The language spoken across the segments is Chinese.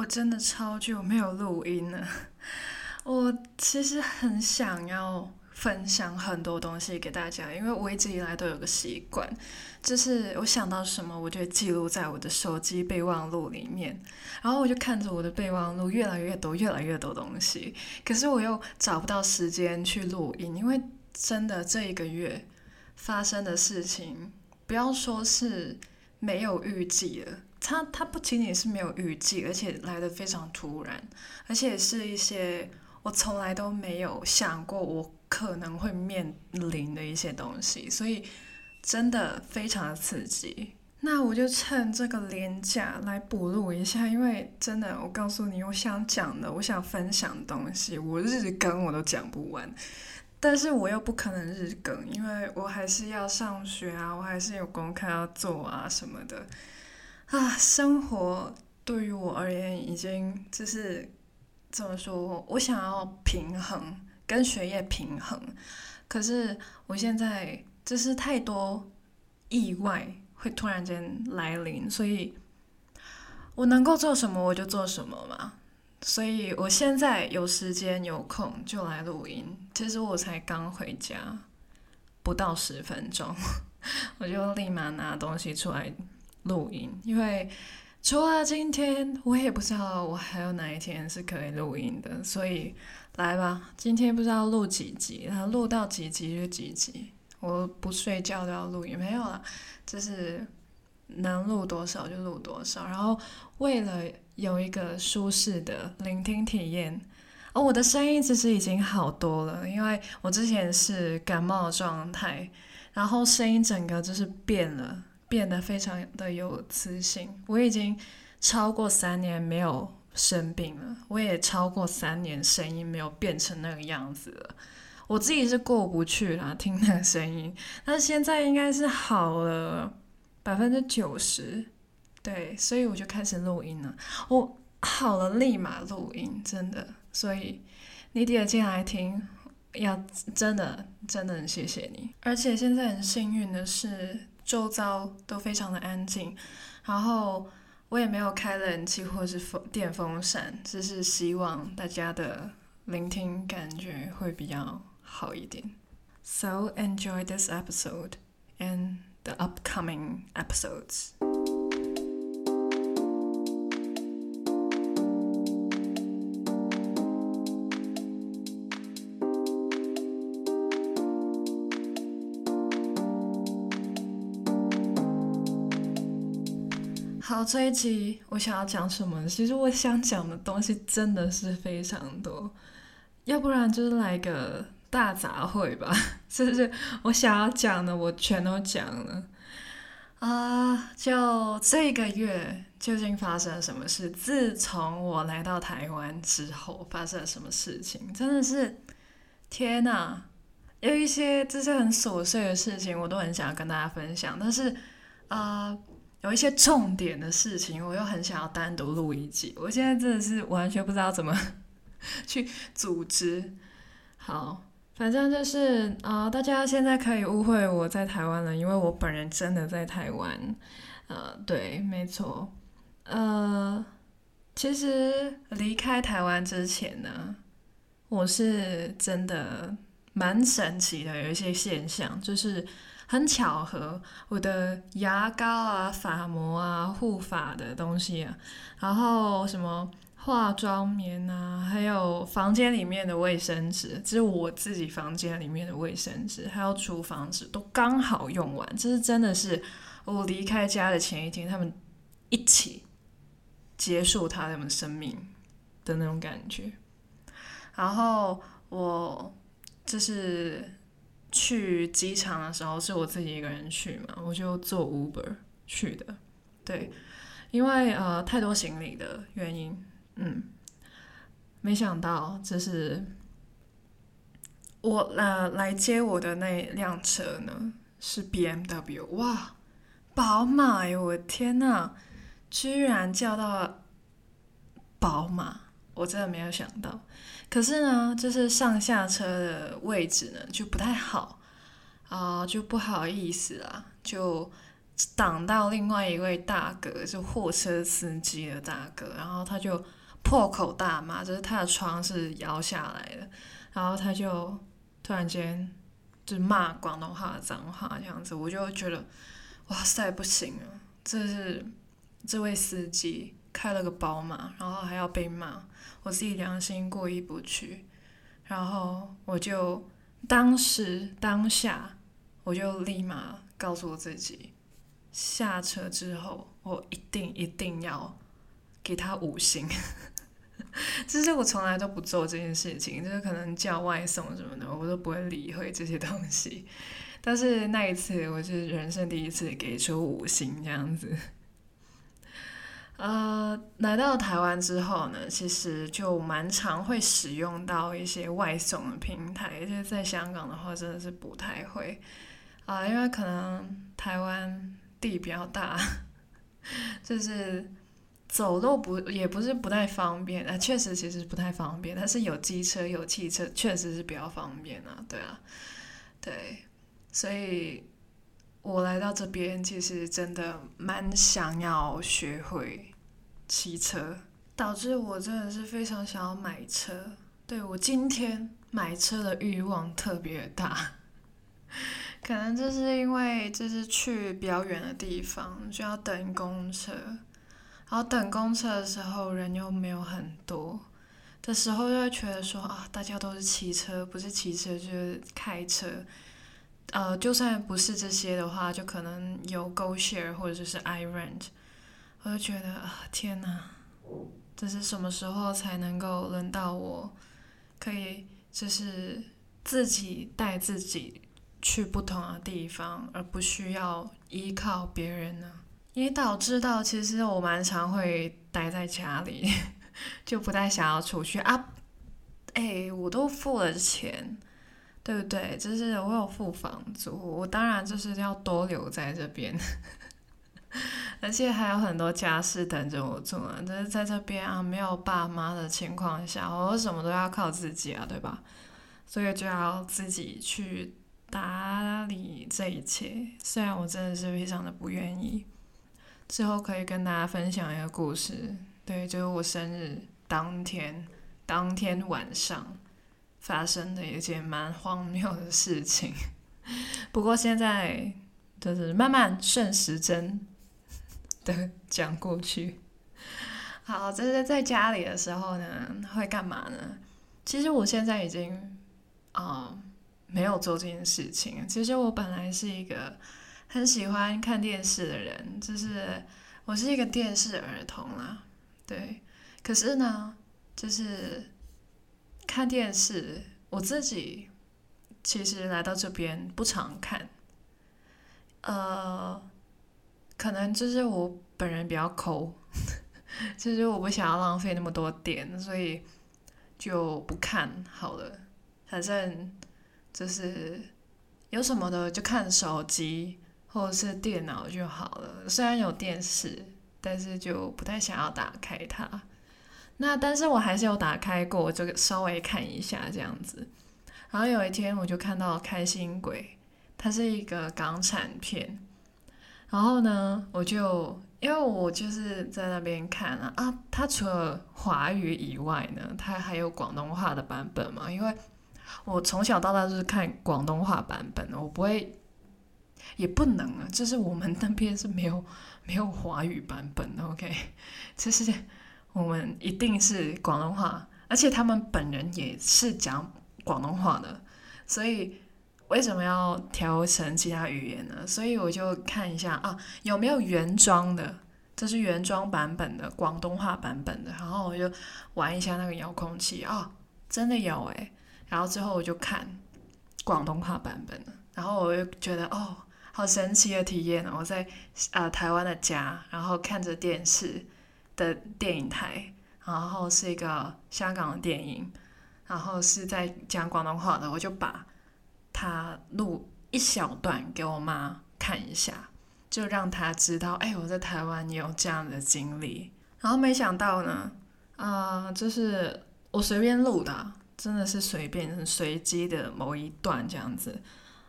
我真的超久没有录音了。我其实很想要分享很多东西给大家，因为我一直以来都有个习惯，就是我想到什么，我就记录在我的手机备忘录里面，然后我就看着我的备忘录越来越多，越来越多东西，可是我又找不到时间去录音，因为真的这一个月发生的事情，不要说是没有预计了。它它不仅仅是没有预计，而且来的非常突然，而且是一些我从来都没有想过我可能会面临的一些东西，所以真的非常的刺激。那我就趁这个连假来补录一下，因为真的，我告诉你，我想讲的，我想分享的东西，我日更我都讲不完，但是我又不可能日更，因为我还是要上学啊，我还是有功课要做啊什么的。啊，生活对于我而言已经就是怎么说？我想要平衡，跟学业平衡。可是我现在就是太多意外会突然间来临，所以我能够做什么我就做什么嘛。所以我现在有时间有空就来录音。其实我才刚回家，不到十分钟，我就立马拿东西出来。录音，因为除了今天，我也不知道我还有哪一天是可以录音的，所以来吧，今天不知道录几集，然后录到几集就几集，我不睡觉都要录音，没有了，就是能录多少就录多少，然后为了有一个舒适的聆听体验，哦，我的声音其实已经好多了，因为我之前是感冒状态，然后声音整个就是变了。变得非常的有磁性。我已经超过三年没有生病了，我也超过三年声音没有变成那个样子了。我自己是过不去啦，听那个声音。但现在应该是好了百分之九十，对，所以我就开始录音了。我好了，立马录音，真的。所以你点进来听，要真的真的很谢谢你。而且现在很幸运的是。周遭都非常的安静，然后我也没有开冷气或是风电风扇，只是希望大家的聆听感觉会比较好一点。So enjoy this episode and the upcoming episodes. 好，这一集我想要讲什么？其实我想讲的东西真的是非常多，要不然就是来个大杂烩吧，是 不是？我想要讲的我全都讲了啊！就这个月究竟发生了什么事？自从我来到台湾之后，发生了什么事情？真的是天哪！有一些这些很琐碎的事情，我都很想要跟大家分享，但是啊。有一些重点的事情，我又很想要单独录一集。我现在真的是完全不知道怎么 去组织。好，反正就是啊、大家现在可以误会我在台湾了，因为我本人真的在台湾。呃，对，没错。呃，其实离开台湾之前呢，我是真的蛮神奇的，有一些现象就是。很巧合，我的牙膏啊、发膜啊、护发的东西啊，然后什么化妆棉啊，还有房间里面的卫生纸，这是我自己房间里面的卫生纸，还有厨房纸都刚好用完。这是真的是我离开家的前一天，他们一起结束他们的生命的那种感觉。然后我就是。去机场的时候是我自己一个人去嘛，我就坐 Uber 去的，对，因为呃太多行李的原因，嗯，没想到就是我呃来接我的那辆车呢是 BMW，哇，宝马哟，我的天呐，居然叫到宝马，我真的没有想到。可是呢，就是上下车的位置呢就不太好啊，就不好意思啦，就挡到另外一位大哥，就货车司机的大哥，然后他就破口大骂，就是他的窗是摇下来的，然后他就突然间就骂广东话的脏话这样子，我就觉得哇塞不行啊，这是这位司机开了个宝马，然后还要被骂，我自己良心过意不去，然后我就当时当下我就立马告诉我自己。下车之后，我一定一定要给他五星。这是我从来都不做这件事情，就是可能叫外送什么的，我都不会理会这些东西。但是那一次，我是人生第一次给出五星这样子。呃，来到台湾之后呢，其实就蛮常会使用到一些外送的平台，就是在香港的话，真的是不太会啊，因为可能台湾。地比较大，就是走路不也不是不太方便啊，确实其实不太方便，但是有机车有汽车确实是比较方便啊，对啊，对，所以我来到这边其实真的蛮想要学会骑车，导致我真的是非常想要买车，对，我今天买车的欲望特别大。可能就是因为就是去比较远的地方，就要等公车，然后等公车的时候人又没有很多的时候，就会觉得说啊，大家都是骑车，不是骑车就是开车，呃，就算不是这些的话，就可能有 GoShare 或者就是 iRent，我就觉得啊，天呐，这是什么时候才能够轮到我，可以就是自己带自己。去不同的地方，而不需要依靠别人呢，也导致到其实我蛮常会待在家里，就不太想要出去啊。哎，我都付了钱，对不对？就是我有付房租，我当然就是要多留在这边，而且还有很多家事等着我做啊。就是在这边啊，没有爸妈的情况下，我什么都要靠自己啊，对吧？所以就要自己去。打理这一切，虽然我真的是非常的不愿意。之后可以跟大家分享一个故事，对，就是我生日当天，当天晚上发生的一件蛮荒谬的事情。不过现在就是慢慢顺时针 讲过去。好，这是在家里的时候呢，会干嘛呢？其实我现在已经啊。没有做这件事情。其实我本来是一个很喜欢看电视的人，就是我是一个电视儿童啦，对。可是呢，就是看电视，我自己其实来到这边不常看，呃，可能就是我本人比较抠，就是我不想要浪费那么多电，所以就不看好了，反正。就是有什么的就看手机或者是电脑就好了。虽然有电视，但是就不太想要打开它。那但是我还是有打开过，就稍微看一下这样子。然后有一天我就看到《开心鬼》，它是一个港产片。然后呢，我就因为我就是在那边看了啊，它除了华语以外呢，它还有广东话的版本嘛，因为。我从小到大就是看广东话版本，我不会，也不能啊，就是我们那边是没有没有华语版本的，OK，就是我们一定是广东话，而且他们本人也是讲广东话的，所以为什么要调成其他语言呢？所以我就看一下啊，有没有原装的，这是原装版本的广东话版本的，然后我就玩一下那个遥控器啊，真的有诶。然后之后我就看广东话版本的，然后我就觉得哦，好神奇的体验哦！我在啊、台湾的家，然后看着电视的电影台，然后是一个香港的电影，然后是在讲广东话的，我就把他录一小段给我妈看一下，就让她知道，哎，我在台湾也有这样的经历。然后没想到呢，啊、就是我随便录的。真的是随便、随机的某一段这样子，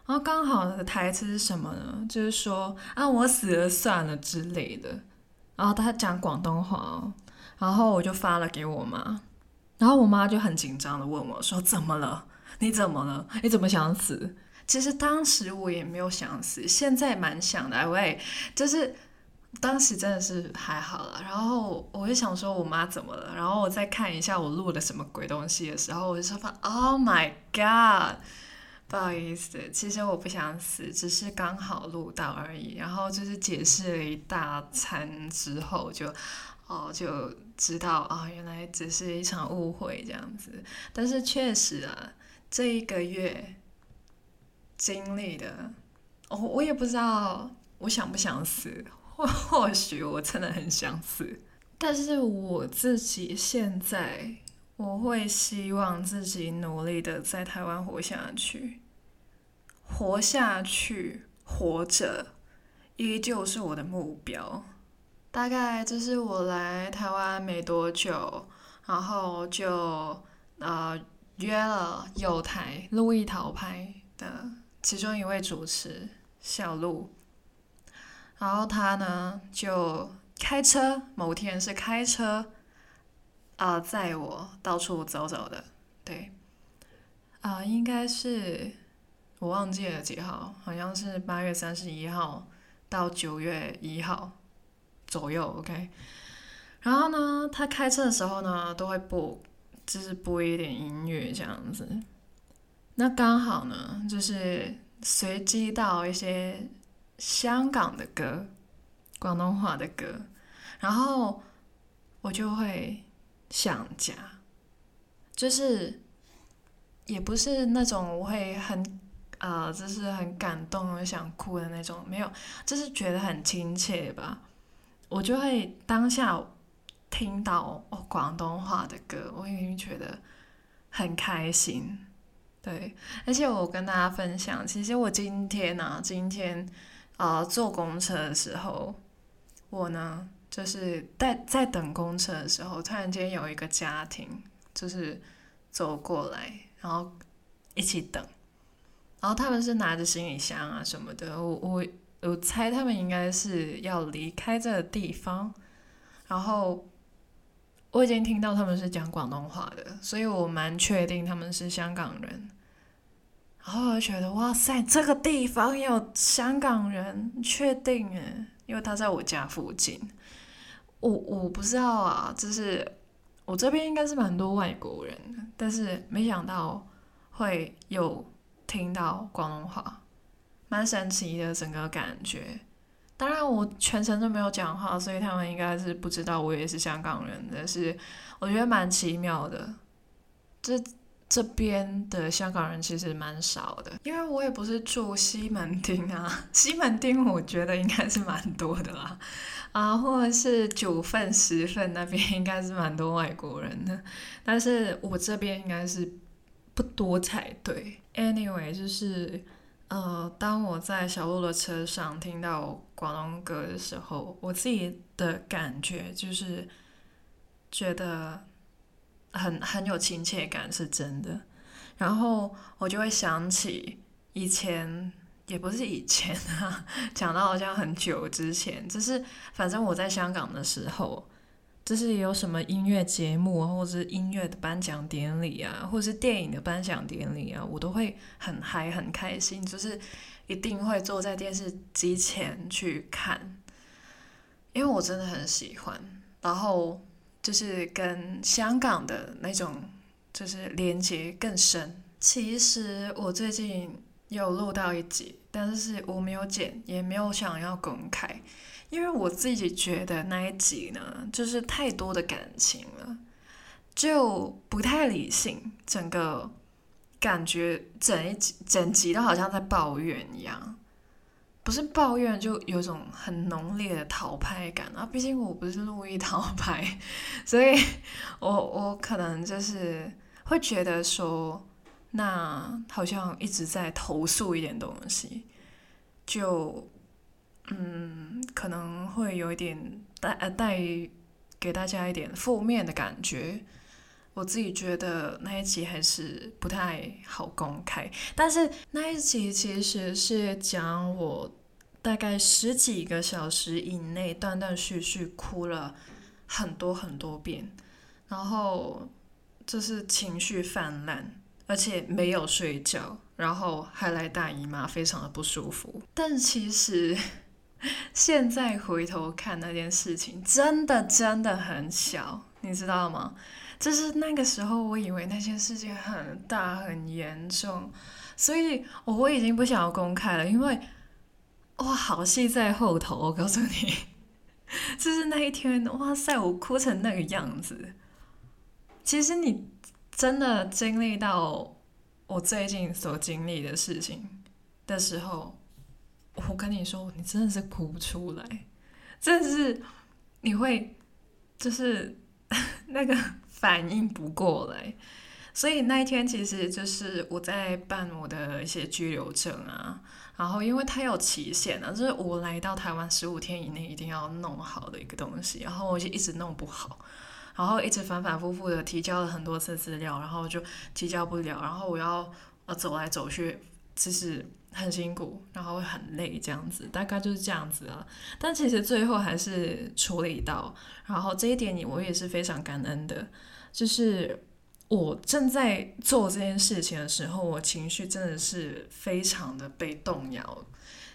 然后刚好的台词是什么呢？就是说啊，我死了算了之类的。然后他讲广东话哦，然后我就发了给我妈，然后我妈就很紧张的问我说：“怎么了？你怎么了？你怎么想死？”其实当时我也没有想死，现在蛮想的，喂，就是当时真的是还好了。然后我就想说我妈怎么了？然后我再看一下我录的什么鬼东西的时候，我就说：“Oh my god！” 不好意思，其实我不想死，只是刚好录到而已。然后就是解释了一大餐之后就，哦就知道啊、哦，原来只是一场误会这样子。但是确实啊，这一个月经历的，我、我也不知道我想不想死，或 或许我真的很想死。但是我自己现在。我会希望自己努力的在台湾活下去，活下去，活着，依旧是我的目标。大概这是我来台湾没多久，然后就呃约了友台路易桃拍的其中一位主持小路，然后他呢就开车，某天是开车。啊，载我到处走走的，对，啊，应该是我忘记了几号，好像是八月三十一号到九月一号左右，OK。然后呢，他开车的时候呢，都会播，就是播一点音乐这样子。那刚好呢，就是随机到一些香港的歌，广东话的歌，然后我就会。想家，就是也不是那种我会很呃，就是很感动、想哭的那种，没有，就是觉得很亲切吧。我就会当下听到哦广东话的歌，我已经觉得很开心。对，而且我跟大家分享，其实我今天呢、今天啊、坐公车的时候，我呢。就是在在等公车的时候，突然间有一个家庭就是走过来，然后一起等，然后他们是拿着行李箱啊什么的，我我我猜他们应该是要离开这个地方，然后我已经听到他们是讲广东话的，所以我蛮确定他们是香港人，然后我觉得哇塞，这个地方有香港人，确定诶，因为他在我家附近。我我不知道啊，就是我这边应该是蛮多外国人，但是没想到会有听到广东话，蛮神奇的整个感觉。当然我全程都没有讲话，所以他们应该是不知道我也是香港人，但是我觉得蛮奇妙的。这这边的香港人其实蛮少的，因为我也不是住西门町啊，西门町我觉得应该是蛮多的啦。啊，或者是九份、十份那边应该是蛮多外国人的，但是我这边应该是不多才对。Anyway，就是呃，当我在小路的车上听到广东歌的时候，我自己的感觉就是觉得很很有亲切感，是真的。然后我就会想起以前。也不是以前啊，讲到好像很久之前，就是反正我在香港的时候，就是有什么音乐节目，或者是音乐的颁奖典礼啊，或者是电影的颁奖典礼啊，我都会很嗨很开心，就是一定会坐在电视机前去看，因为我真的很喜欢，然后就是跟香港的那种就是连接更深。其实我最近有录到一集。但是我没有剪，也没有想要公开，因为我自己觉得那一集呢，就是太多的感情了，就不太理性，整个感觉整一集整集都好像在抱怨一样，不是抱怨，就有种很浓烈的逃拍感啊。毕竟我不是路易逃拍，所以我我可能就是会觉得说。那好像一直在投诉一点东西，就嗯，可能会有一点带呃带给大家一点负面的感觉，我自己觉得那一集还是不太好公开。但是那一集其实是讲我大概十几个小时以内断断续续哭了很多很多遍，然后就是情绪泛滥，而且没有睡觉，然后还来大姨妈，非常的不舒服。但其实。现在回头看那件事情，真的真的很小，你知道吗？就是那个时候，我以为那件事情很大很严重，所以我已经不想要公开了，因为哇，好戏在后头。我告诉你，就是那一天，哇塞，我哭成那个样子。其实你真的经历到我最近所经历的事情的时候。我跟你说，你真的是哭不出来，真的是你会就是 那个反应不过来，所以那一天其实就是我在办我的一些居留证啊，然后因为它有期限啊，就是我来到台湾十五天以内一定要弄好的一个东西，然后我就一直弄不好，然后一直反反复复的提交了很多次资料，然后就提交不了，然后我要呃走来走去，就是。很辛苦，然后会很累，这样子大概就是这样子啊。但其实最后还是处理到，然后这一点你我也是非常感恩的。就是我正在做这件事情的时候，我情绪真的是非常的被动摇。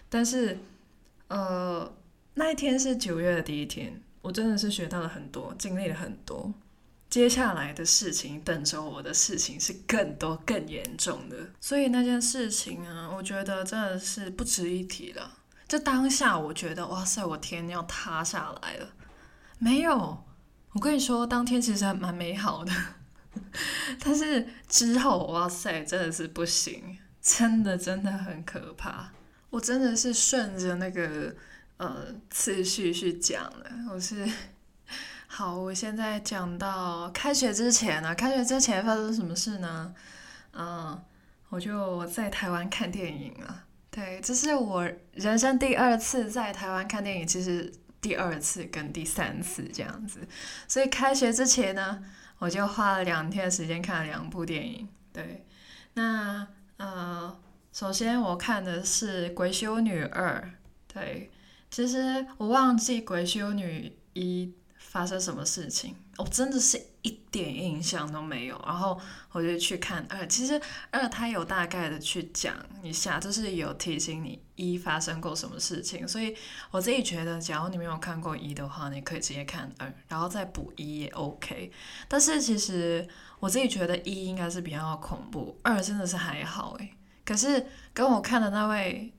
但是，呃，那一天是九月的第一天，我真的是学到了很多，经历了很多。接下来的事情，等着我的事情是更多、更严重的，所以那件事情啊，我觉得真的是不值一提了。就当下，我觉得哇塞，我天要塌下来了。没有，我跟你说，当天其实还蛮美好的，但是之后哇塞，真的是不行，真的真的很可怕。我真的是顺着那个呃次序去讲的，我是。好，我现在讲到开学之前呢、啊，开学之前发生什么事呢？嗯，我就在台湾看电影了。对，这是我人生第二次在台湾看电影，其实第二次跟第三次这样子。所以开学之前呢，我就花了两天的时间看了两部电影。对，那呃，首先我看的是《鬼修女二》。对，其实我忘记《鬼修女一》。发生什么事情？我、真的是一点印象都没有。然后我就去看二，其实二他有大概的去讲一下，就是有提醒你一发生过什么事情。所以我自己觉得，假如你没有看过一的话，你可以直接看二，然后再补一也 OK。但是其实我自己觉得一应该是比较恐怖，二真的是还好诶。可是跟我看的那位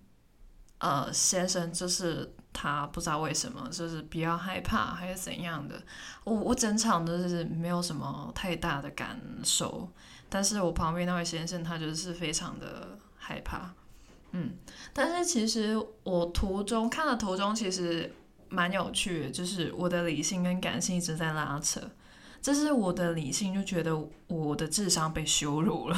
呃先生就是。他不知道为什么，就是比较害怕还是怎样的。我我整场都是没有什么太大的感受，但是我旁边那位先生他就是非常的害怕。嗯，但是其实我途中看的途中其实蛮有趣的，就是我的理性跟感性一直在拉扯。这是我的理性就觉得我的智商被羞辱了，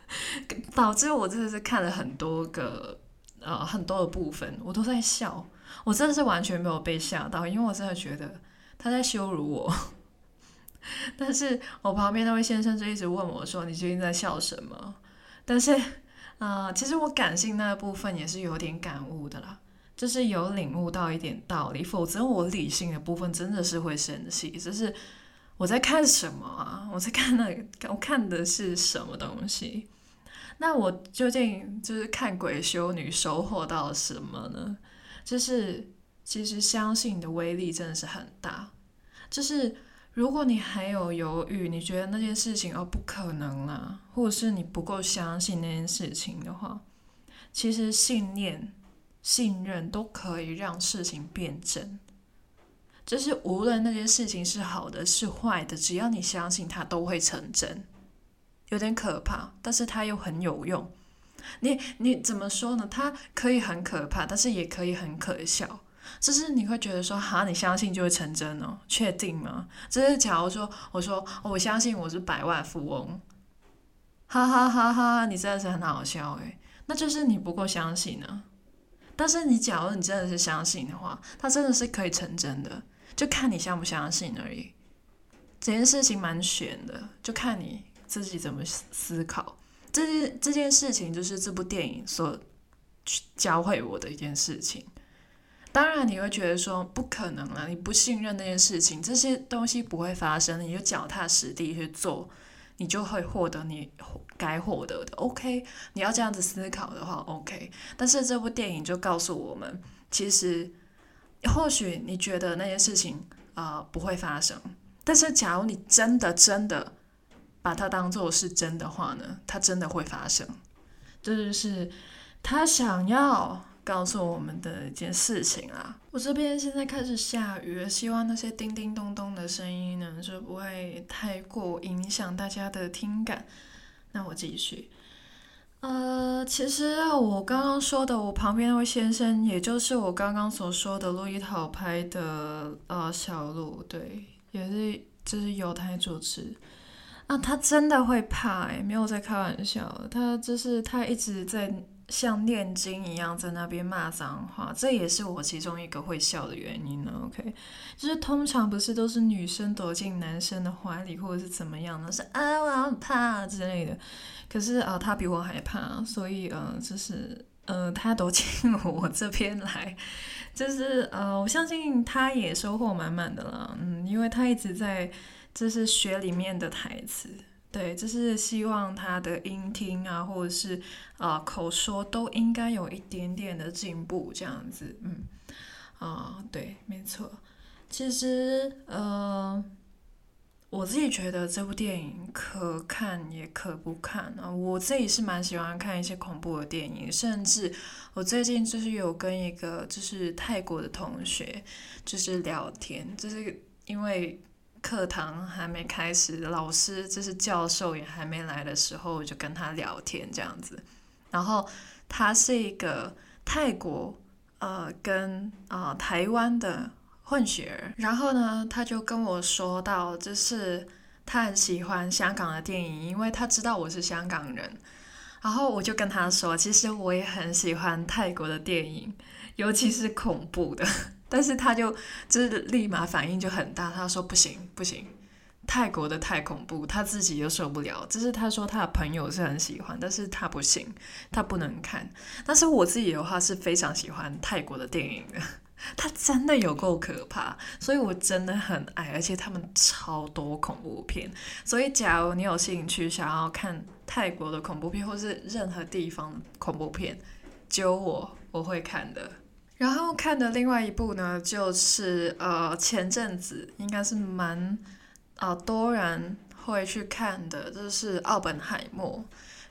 导致我真的是看了很多个呃很多的部分，我都在笑。我真的是完全没有被吓到，因为我真的觉得他在羞辱我。但是我旁边那位先生就一直问我说：“你最近在笑什么？”但是，啊、其实我感性那部分也是有点感悟的啦，就是有领悟到一点道理。否则我理性的部分真的是会生气。就是我在看什么啊？我在看那个，我看的是什么东西？那我究竟就是看鬼修女收获到了什么呢？就是，其实相信的威力真的是很大。就是如果你还有犹豫，你觉得那件事情哦不可能啊，或者是你不够相信那件事情的话，其实信念、信任都可以让事情变真。就是无论那件事情是好的是坏的，只要你相信它都会成真。有点可怕，但是它又很有用。你你怎么说呢？它可以很可怕，但是也可以很可笑。就是你会觉得说，哈，你相信就会成真哦？确定吗？就是假如说，我说我相信我是百万富翁，哈哈哈哈！你真的是很好笑诶，那就是你不够相信呢。但是你假如你真的是相信的话，它真的是可以成真的，就看你相不相信而已。这件事情蛮悬的，就看你自己怎么思考。这件这件事情就是这部电影所教会我的一件事情。当然，你会觉得说不可能了，你不信任那件事情，这些东西不会发生，你就脚踏实地去做，你就会获得你该获得的。OK，你要这样子思考的话，OK。但是这部电影就告诉我们，其实或许你觉得那件事情啊、不会发生，但是假如你真的真的把它当做是真的话呢，它真的会发生。这就是他想要。告诉我们的一件事情啊，我这边现在开始下雨，希望那些叮叮咚咚的声音呢，就不会太过影响大家的听感。那我继续，呃，其实我刚刚说的，我旁边那位先生，也就是我刚刚所说的路易桃拍的呃小路，对，也是就是友台主持啊，他真的会怕哎，没有在开玩笑，他就是他一直在。像念经一样在那边骂脏话，这也是我其中一个会笑的原因呢。OK，就是通常不是都是女生躲进男生的怀里，或者是怎么样呢？是啊，我好怕之类的。可是啊，他比我还怕，所以呃，就是呃，他躲进 我这边来，就是呃，我相信他也收获满满的啦。嗯，因为他一直在这是学里面的台词。对，就是希望他的音听啊，或者是啊、呃、口说都应该有一点点的进步，这样子，嗯，啊、对，没错。其实，呃，我自己觉得这部电影可看也可不看啊。我自己是蛮喜欢看一些恐怖的电影，甚至我最近就是有跟一个就是泰国的同学就是聊天，就是因为。课堂还没开始，老师就是教授也还没来的时候，我就跟他聊天这样子。然后他是一个泰国呃跟啊、呃、台湾的混血儿，然后呢，他就跟我说到，就是他很喜欢香港的电影，因为他知道我是香港人。然后我就跟他说，其实我也很喜欢泰国的电影，尤其是恐怖的。但是他就就是立马反应就很大，他说不行不行，泰国的太恐怖，他自己又受不了。就是他说他的朋友是很喜欢，但是他不行，他不能看。但是我自己的话是非常喜欢泰国的电影的，他真的有够可怕，所以我真的很爱，而且他们超多恐怖片。所以假如你有兴趣想要看泰国的恐怖片，或是任何地方恐怖片，揪我，我会看的。然后看的另外一部呢，就是呃前阵子应该是蛮啊、多人会去看的，就是《奥本海默》。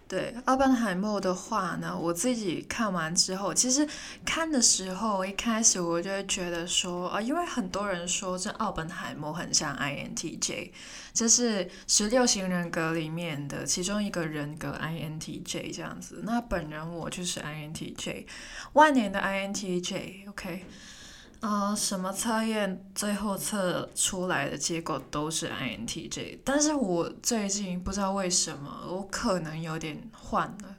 对，奥本海默的话呢，我自己看完之后，其实看的时候一开始我就会觉得说啊，因为很多人说这奥本海默很像 INTJ，这是十六型人格里面的其中一个人格 INTJ 这样子。那本人我就是 INTJ，万年的 INTJ，OK。呃，什么测验最后测出来的结果都是 INTJ，但是我最近不知道为什么，我可能有点换了，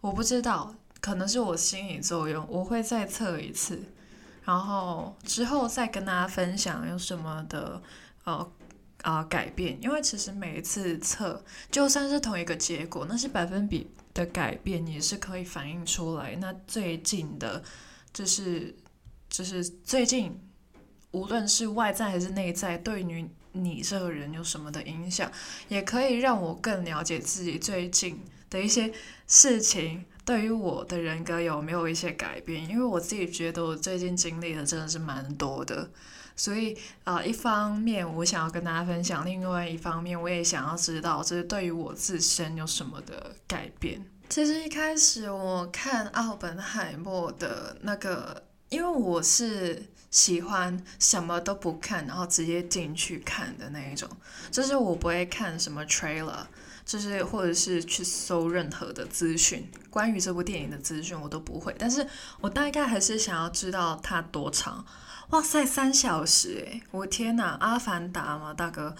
我不知道，可能是我心理作用，我会再测一次，然后之后再跟大家分享有什么的呃啊、呃、改变，因为其实每一次测就算是同一个结果，那是百分比的改变也是可以反映出来。那最近的，就是。就是最近，无论是外在还是内在，对于你这个人有什么的影响，也可以让我更了解自己最近的一些事情，对于我的人格有没有一些改变？因为我自己觉得我最近经历的真的是蛮多的，所以啊、一方面我想要跟大家分享，另外一方面我也想要知道，这是对于我自身有什么的改变。其实一开始我看奥本海默的那个。因为我是喜欢什么都不看，然后直接进去看的那一种，就是我不会看什么 trailer，就是或者是去搜任何的资讯，关于这部电影的资讯我都不会。但是我大概还是想要知道它多长。哇塞，三小时诶，我天哪，阿凡达嘛，大哥，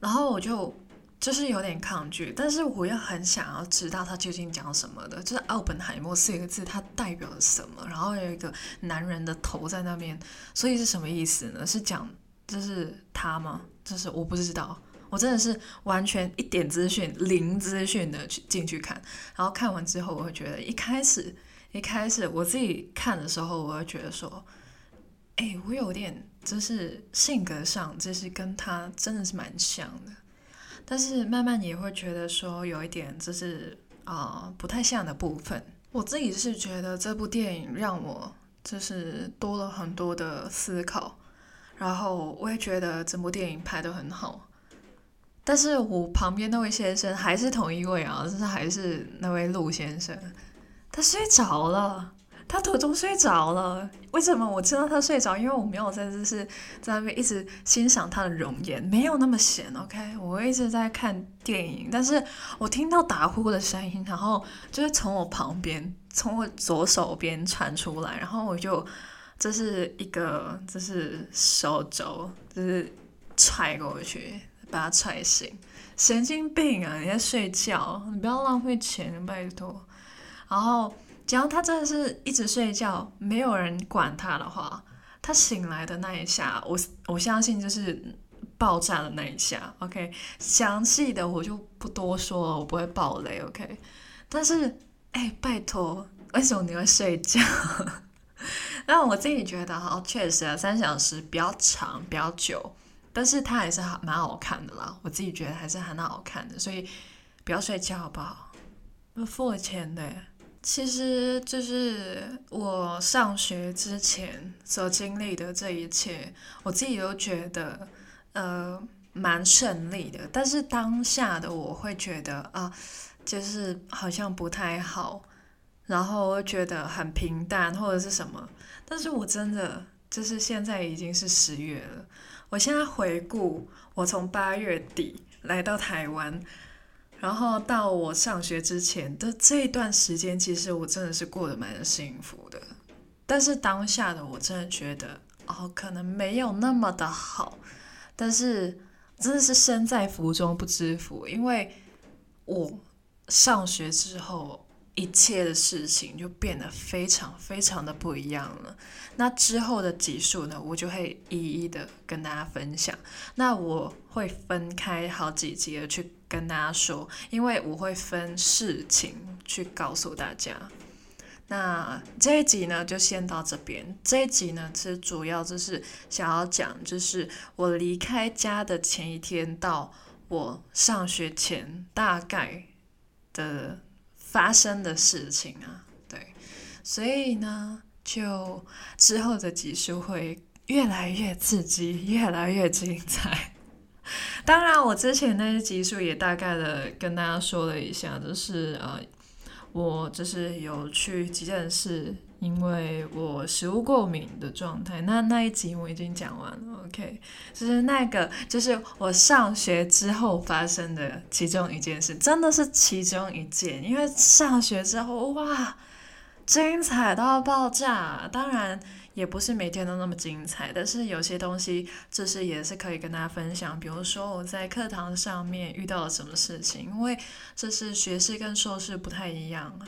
然后我就。就是有点抗拒，但是我又很想要知道他究竟讲什么的。就是奥本海默四个字，它代表了什么？然后有一个男人的头在那边，所以是什么意思呢？是讲这是他吗？就是我不知道，我真的是完全一点资讯、零资讯的去进去看，然后看完之后，我会觉得一开始一开始我自己看的时候，我会觉得说，哎，我有点就是性格上就是跟他真的是蛮像的，但是慢慢也会觉得说有一点就是啊、不太像的部分。我自己是觉得这部电影让我就是多了很多的思考。然后我也觉得整部电影拍得很好，但是我旁边那位先生还是同一位啊，就是还是那位陆先生，他睡着了，他途中睡着了。为什么我知道他睡着？因为我没有在就是在那边一直欣赏他的容颜，没有那么闲。OK，我一直在看电影，但是我听到打呼的声音，然后就是从我旁边，从我左手边传出来，然后我就。这是一个，这是手肘，就是踹过去，把他踹醒。神经病啊！你在睡觉，你不要浪费钱，拜托。然后，只要他真的是一直睡觉，没有人管他的话，他醒来的那一下，我我相信就是爆炸的那一下。OK，详细的我就不多说了，我不会爆雷。OK，但是，哎，拜托，为什么你会睡觉？那我自己觉得哈，确实啊，三小时比较长，比较久，但是它还是蛮好看的啦。我自己觉得还是很好看的，所以不要睡觉好不好？要付钱的，其实就是我上学之前所经历的这一切，我自己都觉得呃蛮顺利的。但是当下的我会觉得啊，就是好像不太好。然后我觉得很平淡或者是什么，但是我真的就是现在已经是十月了。我现在回顾，我从八月底来到台湾，然后到我上学之前的这一段时间，其实我真的是过得蛮幸福的。但是当下的我真的觉得，哦，可能没有那么的好。但是真的是身在福中不知福，因为我上学之后。一切的事情就变得非常非常的不一样了。那之后的集数呢，我就会一一的跟大家分享。那我会分开好几集的去跟大家说，因为我会分事情去告诉大家。那这一集呢，就先到这边。这一集呢，其实主要就是想要讲，就是我离开家的前一天到我上学前大概的。发生的事情啊，对，所以呢，就之后的集数会越来越刺激，越来越精彩。当然，我之前那些集数也大概的跟大家说了一下，就是呃，我就是有去急诊室。因为我食物过敏的状态，那那一集我已经讲完了，OK，就是那个，就是我上学之后发生的其中一件事，真的是其中一件，因为上学之后哇，精彩到爆炸，当然也不是每天都那么精彩，但是有些东西就是也是可以跟大家分享，比如说我在课堂上面遇到了什么事情，因为这是学士跟硕士不太一样。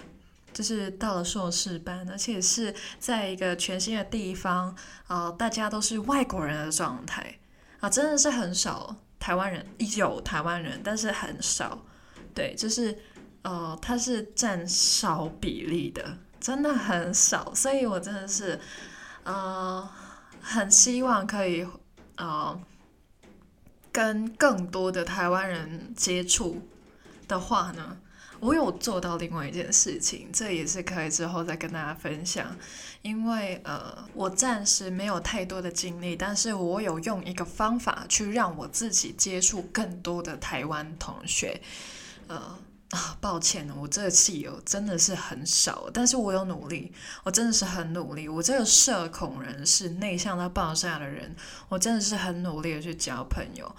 就是到了硕士班，而且是在一个全新的地方，啊、大家都是外国人的状态，啊，真的是很少台湾人，有台湾人，但是很少，对，就是，呃，他是占少比例的，真的很少，所以我真的是，呃，很希望可以，呃，跟更多的台湾人接触的话呢。我有做到另外一件事情，这也是可以之后再跟大家分享。因为呃，我暂时没有太多的精力，但是我有用一个方法去让我自己接触更多的台湾同学。呃啊，抱歉，我这个戏友真的是很少，但是我有努力，我真的是很努力。我这个社恐人士，内向到爆炸的人，我真的是很努力的去交朋友。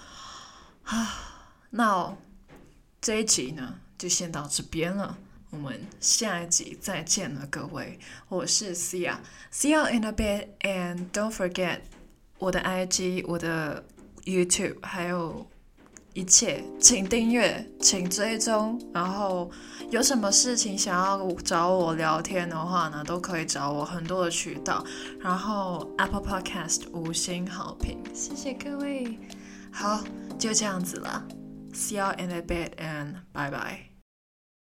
啊，那这一集呢？就先到这边了，我们下一集再见了，各位。我是 Sia，See you in a bit，and don't forget 我的 IG、我的 YouTube，还有一切，请订阅，请追踪。然后有什么事情想要找我聊天的话呢，都可以找我，很多的渠道。然后 Apple Podcast 五星好评，谢谢各位。好，就这样子了，See you in a bit and bye bye。